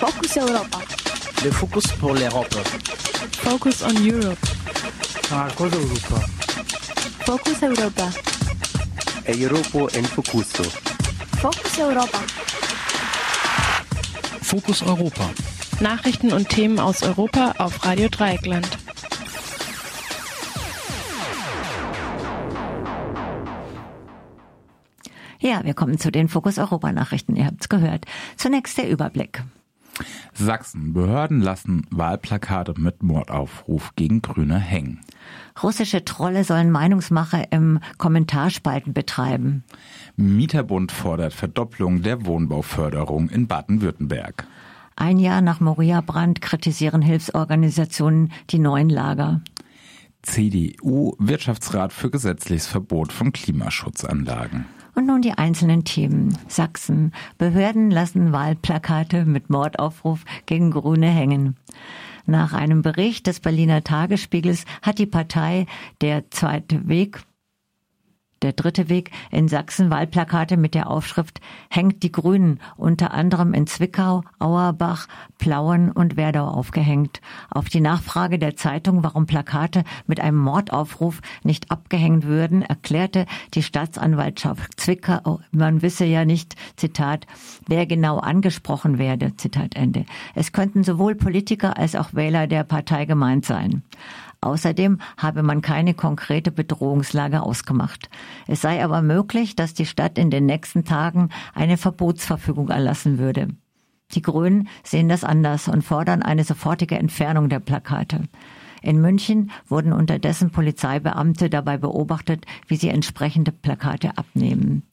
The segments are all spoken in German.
Focus Europa. Le Focus pour l'Europe. Focus on Europe. Marcos Europa. Focus Europa. Europa en Focuso. Focus Europa. Fokus Europa. Nachrichten und Themen aus Europa auf Radio Dreieckland. Ja, wir kommen zu den Fokus Europa Nachrichten. Ihr habt's gehört. Zunächst der Überblick. Sachsen. Behörden lassen Wahlplakate mit Mordaufruf gegen Grüne hängen. Russische Trolle sollen Meinungsmache im Kommentarspalten betreiben. Mieterbund fordert Verdopplung der Wohnbauförderung in Baden-Württemberg. Ein Jahr nach Moria-Brand kritisieren Hilfsorganisationen die neuen Lager. CDU Wirtschaftsrat für gesetzliches Verbot von Klimaschutzanlagen. Und nun die einzelnen Themen. Sachsen. Behörden lassen Wahlplakate mit Mordaufruf gegen Grüne hängen. Nach einem Bericht des Berliner Tagesspiegels hat die Partei Der Zweite Weg der dritte Weg in Sachsen Wahlplakate mit der Aufschrift Hängt die Grünen unter anderem in Zwickau, Auerbach, Plauen und Werdau aufgehängt. Auf die Nachfrage der Zeitung, warum Plakate mit einem Mordaufruf nicht abgehängt würden, erklärte die Staatsanwaltschaft Zwickau, man wisse ja nicht, Zitat, wer genau angesprochen werde, Zitat Ende. Es könnten sowohl Politiker als auch Wähler der Partei gemeint sein. Außerdem habe man keine konkrete Bedrohungslage ausgemacht. Es sei aber möglich, dass die Stadt in den nächsten Tagen eine Verbotsverfügung erlassen würde. Die Grünen sehen das anders und fordern eine sofortige Entfernung der Plakate. In München wurden unterdessen Polizeibeamte dabei beobachtet, wie sie entsprechende Plakate abnehmen.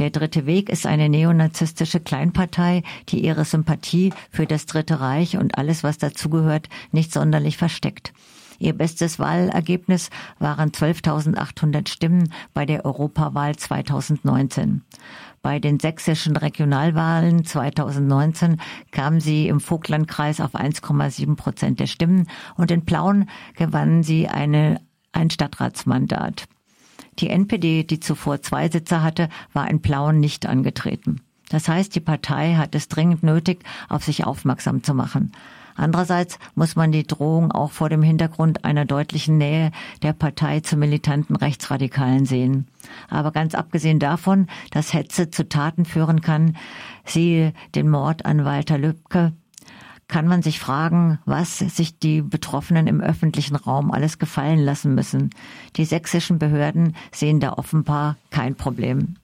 Der Dritte Weg ist eine neonazistische Kleinpartei, die ihre Sympathie für das Dritte Reich und alles, was dazugehört, nicht sonderlich versteckt. Ihr bestes Wahlergebnis waren 12.800 Stimmen bei der Europawahl 2019. Bei den sächsischen Regionalwahlen 2019 kam sie im Vogtlandkreis auf 1,7 Prozent der Stimmen und in Plauen gewannen sie eine, ein Stadtratsmandat. Die NPD, die zuvor zwei Sitze hatte, war in Plauen nicht angetreten. Das heißt, die Partei hat es dringend nötig, auf sich aufmerksam zu machen. Andererseits muss man die Drohung auch vor dem Hintergrund einer deutlichen Nähe der Partei zu militanten Rechtsradikalen sehen. Aber ganz abgesehen davon, dass Hetze zu Taten führen kann, siehe den Mord an Walter Lübcke, kann man sich fragen, was sich die Betroffenen im öffentlichen Raum alles gefallen lassen müssen. Die sächsischen Behörden sehen da offenbar kein Problem.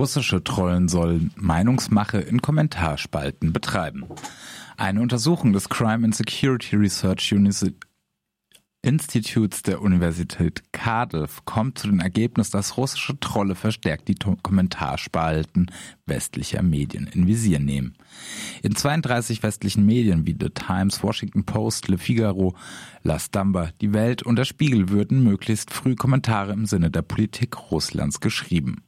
Russische Trollen sollen Meinungsmache in Kommentarspalten betreiben. Eine Untersuchung des Crime and Security Research Institutes der Universität Cardiff kommt zu dem Ergebnis, dass russische Trolle verstärkt die Kommentarspalten westlicher Medien in Visier nehmen. In 32 westlichen Medien wie The Times, Washington Post, Le Figaro, La Stampa, Die Welt und der Spiegel würden möglichst früh Kommentare im Sinne der Politik Russlands geschrieben.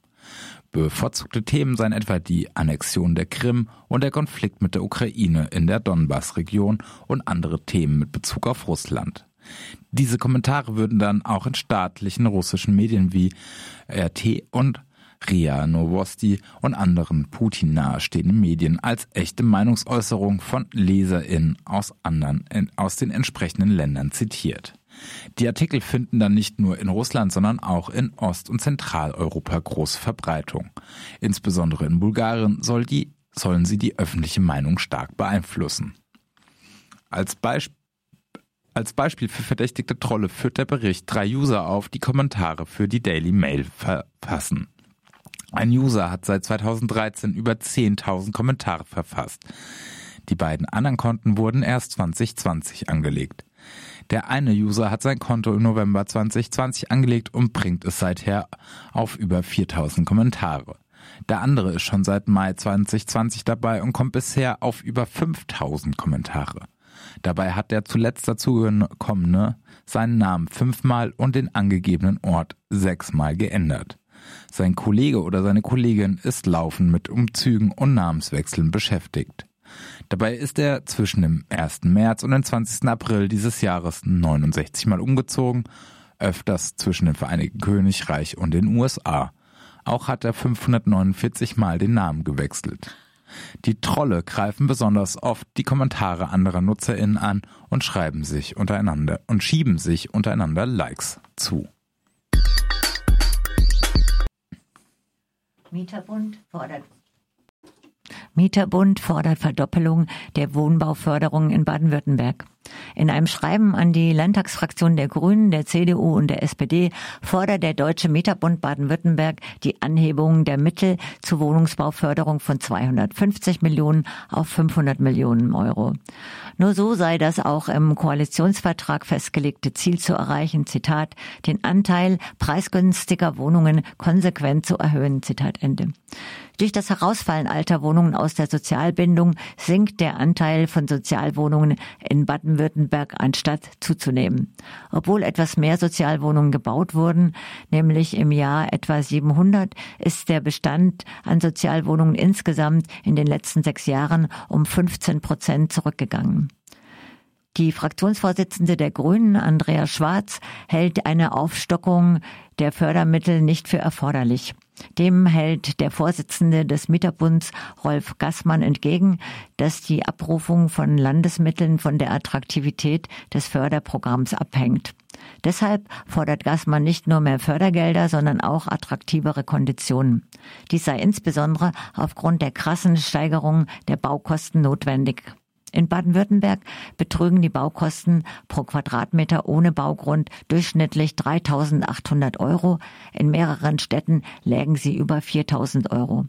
Bevorzugte Themen seien etwa die Annexion der Krim und der Konflikt mit der Ukraine in der Donbass-Region und andere Themen mit Bezug auf Russland. Diese Kommentare würden dann auch in staatlichen russischen Medien wie RT und RIA Novosti und anderen Putin nahestehenden Medien als echte Meinungsäußerung von LeserInnen aus anderen, aus den entsprechenden Ländern zitiert. Die Artikel finden dann nicht nur in Russland, sondern auch in Ost- und Zentraleuropa große Verbreitung. Insbesondere in Bulgarien soll die, sollen sie die öffentliche Meinung stark beeinflussen. Als Beispiel als Beispiel für verdächtigte Trolle führt der Bericht drei User auf, die Kommentare für die Daily Mail verfassen. Ein User hat seit 2013 über 10.000 Kommentare verfasst. Die beiden anderen Konten wurden erst 2020 angelegt. Der eine User hat sein Konto im November 2020 angelegt und bringt es seither auf über 4000 Kommentare. Der andere ist schon seit Mai 2020 dabei und kommt bisher auf über 5000 Kommentare. Dabei hat der zuletzt dazugekommene seinen Namen fünfmal und den angegebenen Ort sechsmal geändert. Sein Kollege oder seine Kollegin ist laufend mit Umzügen und Namenswechseln beschäftigt. Dabei ist er zwischen dem 1. März und dem 20. April dieses Jahres 69 Mal umgezogen, öfters zwischen dem Vereinigten Königreich und den USA. Auch hat er 549 Mal den Namen gewechselt. Die Trolle greifen besonders oft die Kommentare anderer NutzerInnen an und schreiben sich untereinander und schieben sich untereinander Likes zu. Mieterbund fordert Mieterbund fordert Verdoppelung der Wohnbauförderung in Baden-Württemberg. In einem Schreiben an die Landtagsfraktion der Grünen, der CDU und der SPD fordert der Deutsche Mieterbund Baden-Württemberg die Anhebung der Mittel zur Wohnungsbauförderung von 250 Millionen auf 500 Millionen Euro. Nur so sei das auch im Koalitionsvertrag festgelegte Ziel zu erreichen, Zitat, den Anteil preisgünstiger Wohnungen konsequent zu erhöhen, Zitat Ende. Durch das Herausfallen alter Wohnungen aus der Sozialbindung sinkt der Anteil von Sozialwohnungen in Baden-Württemberg anstatt zuzunehmen. Obwohl etwas mehr Sozialwohnungen gebaut wurden, nämlich im Jahr etwa 700, ist der Bestand an Sozialwohnungen insgesamt in den letzten sechs Jahren um 15 Prozent zurückgegangen. Die Fraktionsvorsitzende der Grünen, Andrea Schwarz, hält eine Aufstockung der Fördermittel nicht für erforderlich. Dem hält der Vorsitzende des Mieterbunds Rolf Gassmann entgegen, dass die Abrufung von Landesmitteln von der Attraktivität des Förderprogramms abhängt. Deshalb fordert Gassmann nicht nur mehr Fördergelder, sondern auch attraktivere Konditionen. Dies sei insbesondere aufgrund der krassen Steigerung der Baukosten notwendig. In Baden-Württemberg betrügen die Baukosten pro Quadratmeter ohne Baugrund durchschnittlich 3.800 Euro. In mehreren Städten lägen sie über 4.000 Euro.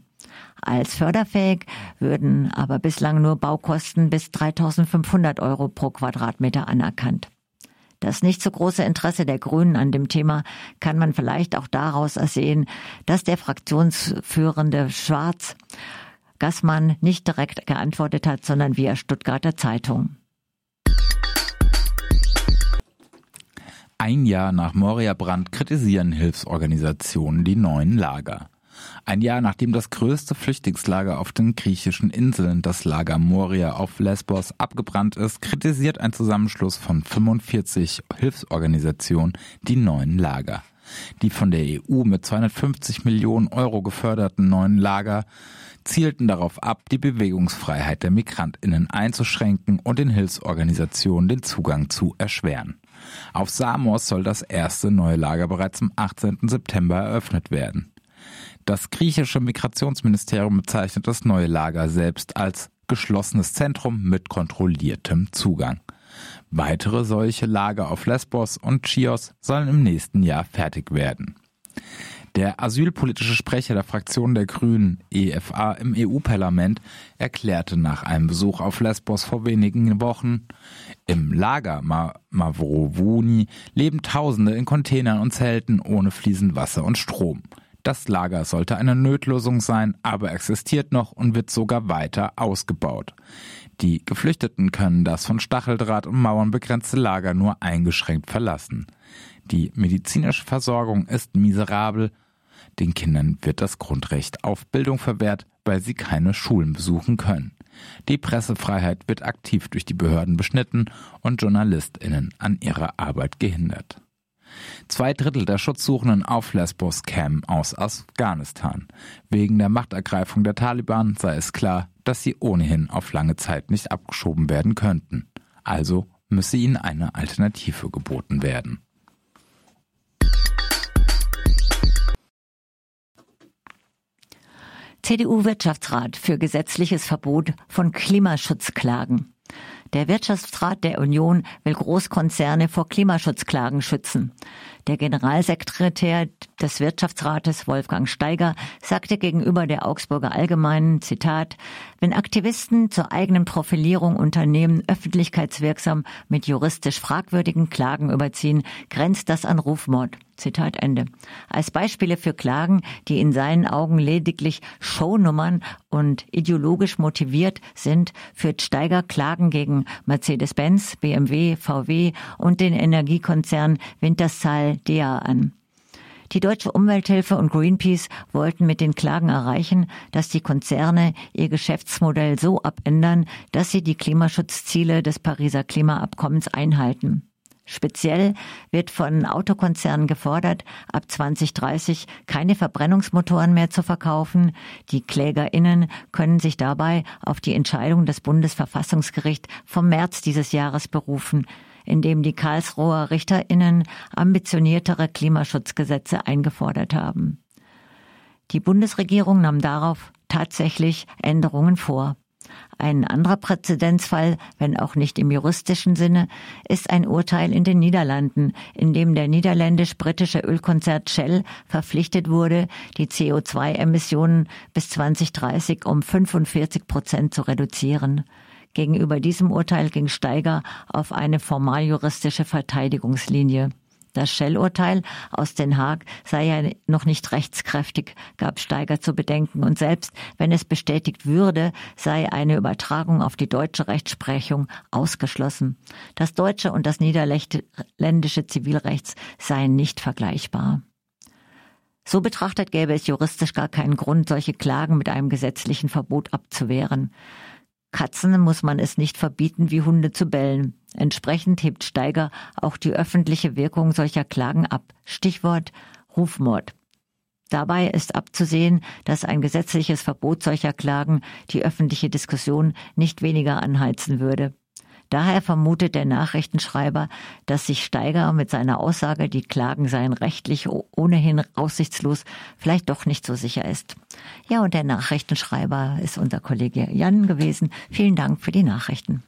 Als förderfähig würden aber bislang nur Baukosten bis 3.500 Euro pro Quadratmeter anerkannt. Das nicht so große Interesse der Grünen an dem Thema kann man vielleicht auch daraus ersehen, dass der Fraktionsführende Schwarz Gassmann nicht direkt geantwortet hat, sondern via Stuttgarter Zeitung. Ein Jahr nach Moria-Brand kritisieren Hilfsorganisationen die neuen Lager. Ein Jahr nachdem das größte Flüchtlingslager auf den griechischen Inseln, das Lager Moria auf Lesbos, abgebrannt ist, kritisiert ein Zusammenschluss von 45 Hilfsorganisationen die neuen Lager. Die von der EU mit 250 Millionen Euro geförderten neuen Lager zielten darauf ab, die Bewegungsfreiheit der Migrantinnen einzuschränken und den Hilfsorganisationen den Zugang zu erschweren. Auf Samos soll das erste neue Lager bereits am 18. September eröffnet werden. Das griechische Migrationsministerium bezeichnet das neue Lager selbst als geschlossenes Zentrum mit kontrolliertem Zugang. Weitere solche Lager auf Lesbos und Chios sollen im nächsten Jahr fertig werden. Der asylpolitische Sprecher der Fraktion der Grünen EFA im EU-Parlament erklärte nach einem Besuch auf Lesbos vor wenigen Wochen, im Lager Mavrovuni leben Tausende in Containern und Zelten ohne fließend Wasser und Strom. Das Lager sollte eine Nötlösung sein, aber existiert noch und wird sogar weiter ausgebaut. Die Geflüchteten können das von Stacheldraht und Mauern begrenzte Lager nur eingeschränkt verlassen. Die medizinische Versorgung ist miserabel den Kindern wird das Grundrecht auf Bildung verwehrt, weil sie keine Schulen besuchen können. Die Pressefreiheit wird aktiv durch die Behörden beschnitten und JournalistInnen an ihrer Arbeit gehindert. Zwei Drittel der Schutzsuchenden auf Lesbos kämen aus Afghanistan. Wegen der Machtergreifung der Taliban sei es klar, dass sie ohnehin auf lange Zeit nicht abgeschoben werden könnten. Also müsse ihnen eine Alternative geboten werden. CDU-Wirtschaftsrat für gesetzliches Verbot von Klimaschutzklagen. Der Wirtschaftsrat der Union will Großkonzerne vor Klimaschutzklagen schützen. Der Generalsekretär des Wirtschaftsrates Wolfgang Steiger sagte gegenüber der Augsburger Allgemeinen, Zitat, wenn Aktivisten zur eigenen Profilierung Unternehmen öffentlichkeitswirksam mit juristisch fragwürdigen Klagen überziehen, grenzt das an Rufmord. Zitat Ende. Als Beispiele für Klagen, die in seinen Augen lediglich Shownummern und ideologisch motiviert sind, führt Steiger Klagen gegen Mercedes-Benz, BMW, VW und den Energiekonzern Wintershall Dea an. Die Deutsche Umwelthilfe und Greenpeace wollten mit den Klagen erreichen, dass die Konzerne ihr Geschäftsmodell so abändern, dass sie die Klimaschutzziele des Pariser Klimaabkommens einhalten. Speziell wird von Autokonzernen gefordert, ab 2030 keine Verbrennungsmotoren mehr zu verkaufen. Die KlägerInnen können sich dabei auf die Entscheidung des Bundesverfassungsgerichts vom März dieses Jahres berufen, in dem die Karlsruher RichterInnen ambitioniertere Klimaschutzgesetze eingefordert haben. Die Bundesregierung nahm darauf tatsächlich Änderungen vor. Ein anderer Präzedenzfall, wenn auch nicht im juristischen Sinne, ist ein Urteil in den Niederlanden, in dem der niederländisch-britische Ölkonzern Shell verpflichtet wurde, die CO2-Emissionen bis 2030 um 45 Prozent zu reduzieren. Gegenüber diesem Urteil ging Steiger auf eine formaljuristische Verteidigungslinie. Das Shell-Urteil aus Den Haag sei ja noch nicht rechtskräftig, gab Steiger zu bedenken. Und selbst wenn es bestätigt würde, sei eine Übertragung auf die deutsche Rechtsprechung ausgeschlossen. Das deutsche und das niederländische Zivilrechts seien nicht vergleichbar. So betrachtet gäbe es juristisch gar keinen Grund, solche Klagen mit einem gesetzlichen Verbot abzuwehren. Katzen muss man es nicht verbieten, wie Hunde zu bellen. Entsprechend hebt Steiger auch die öffentliche Wirkung solcher Klagen ab. Stichwort Rufmord. Dabei ist abzusehen, dass ein gesetzliches Verbot solcher Klagen die öffentliche Diskussion nicht weniger anheizen würde. Daher vermutet der Nachrichtenschreiber, dass sich Steiger mit seiner Aussage, die Klagen seien rechtlich ohnehin aussichtslos, vielleicht doch nicht so sicher ist. Ja, und der Nachrichtenschreiber ist unser Kollege Jan gewesen. Vielen Dank für die Nachrichten.